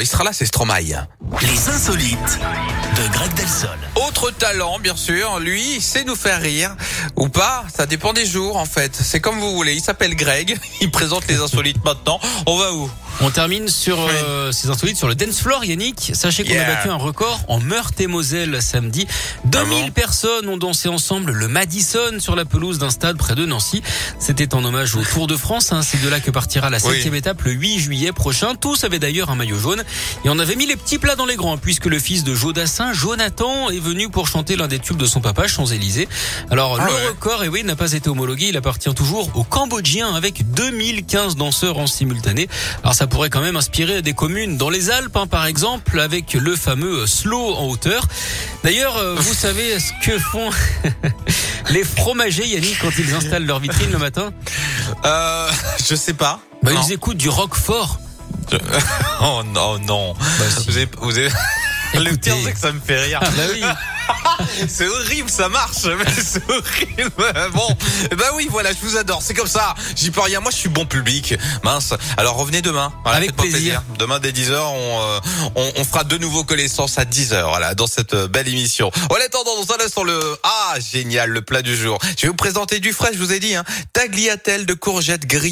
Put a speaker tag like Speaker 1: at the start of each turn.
Speaker 1: Il sera là, c'est Stromae.
Speaker 2: Les insolites de Greg Delsol.
Speaker 1: Autre talent, bien sûr. Lui, il sait nous faire rire. Ou pas. Ça dépend des jours, en fait. C'est comme vous voulez. Il s'appelle Greg. Il présente les insolites maintenant. On va où?
Speaker 3: On termine sur euh, ces insolites sur le dance floor, Yannick. Sachez qu'on
Speaker 1: Yeah.
Speaker 3: a battu un record en Meurthe-et-Moselle samedi. 2000
Speaker 1: Ah bon
Speaker 3: personnes ont dansé ensemble le Madison sur la pelouse d'un stade près de Nancy. C'était en hommage au Tour de France. hein. C'est de là que partira la
Speaker 1: Oui.
Speaker 3: septième étape le 8 juillet prochain. Tous avaient d'ailleurs un maillot jaune. Et on avait mis les petits plats dans les grands, puisque le fils de Jodassin, Jonathan, est venu pour chanter l'un des tubes de son papa, Champs-Élysées. Alors,
Speaker 1: Ah
Speaker 3: le
Speaker 1: ouais.
Speaker 3: record, et oui, n'a pas été homologué. Il appartient toujours aux Cambodgiens avec 2015 danseurs en simultané. Alors, ça pourrait quand même inspirer des communes dans les Alpes, hein, par exemple, avec le fameux slow en hauteur. D'ailleurs, euh, vous savez ce que font les fromagers, Yannick, quand ils installent leur vitrine le matin?
Speaker 1: Euh, je sais pas.
Speaker 3: bah. Ils écoutent du rock fort.
Speaker 1: Oh non, non.
Speaker 3: Bah, si.
Speaker 1: Vous avez, vous avez... Le pire, c'est que ça me fait rire.
Speaker 3: Ah, bah oui.
Speaker 1: C'est horrible, ça marche, mais c'est horrible. Bon, bah oui, voilà, je vous adore, c'est comme ça. J'y peux rien, moi je suis bon public. Mince. Alors revenez demain. Voilà,
Speaker 3: Avec
Speaker 1: faites-moi
Speaker 3: plaisir.
Speaker 1: Demain dès 10h, on, euh, on, on fera de nouveau connaissance à 10h, voilà, dans cette euh, belle émission. En attendant, dans un instant, le... Ah, génial, le plat du jour. Je vais vous présenter du frais, je vous ai dit, hein. Tagliatelle de courgettes grillées.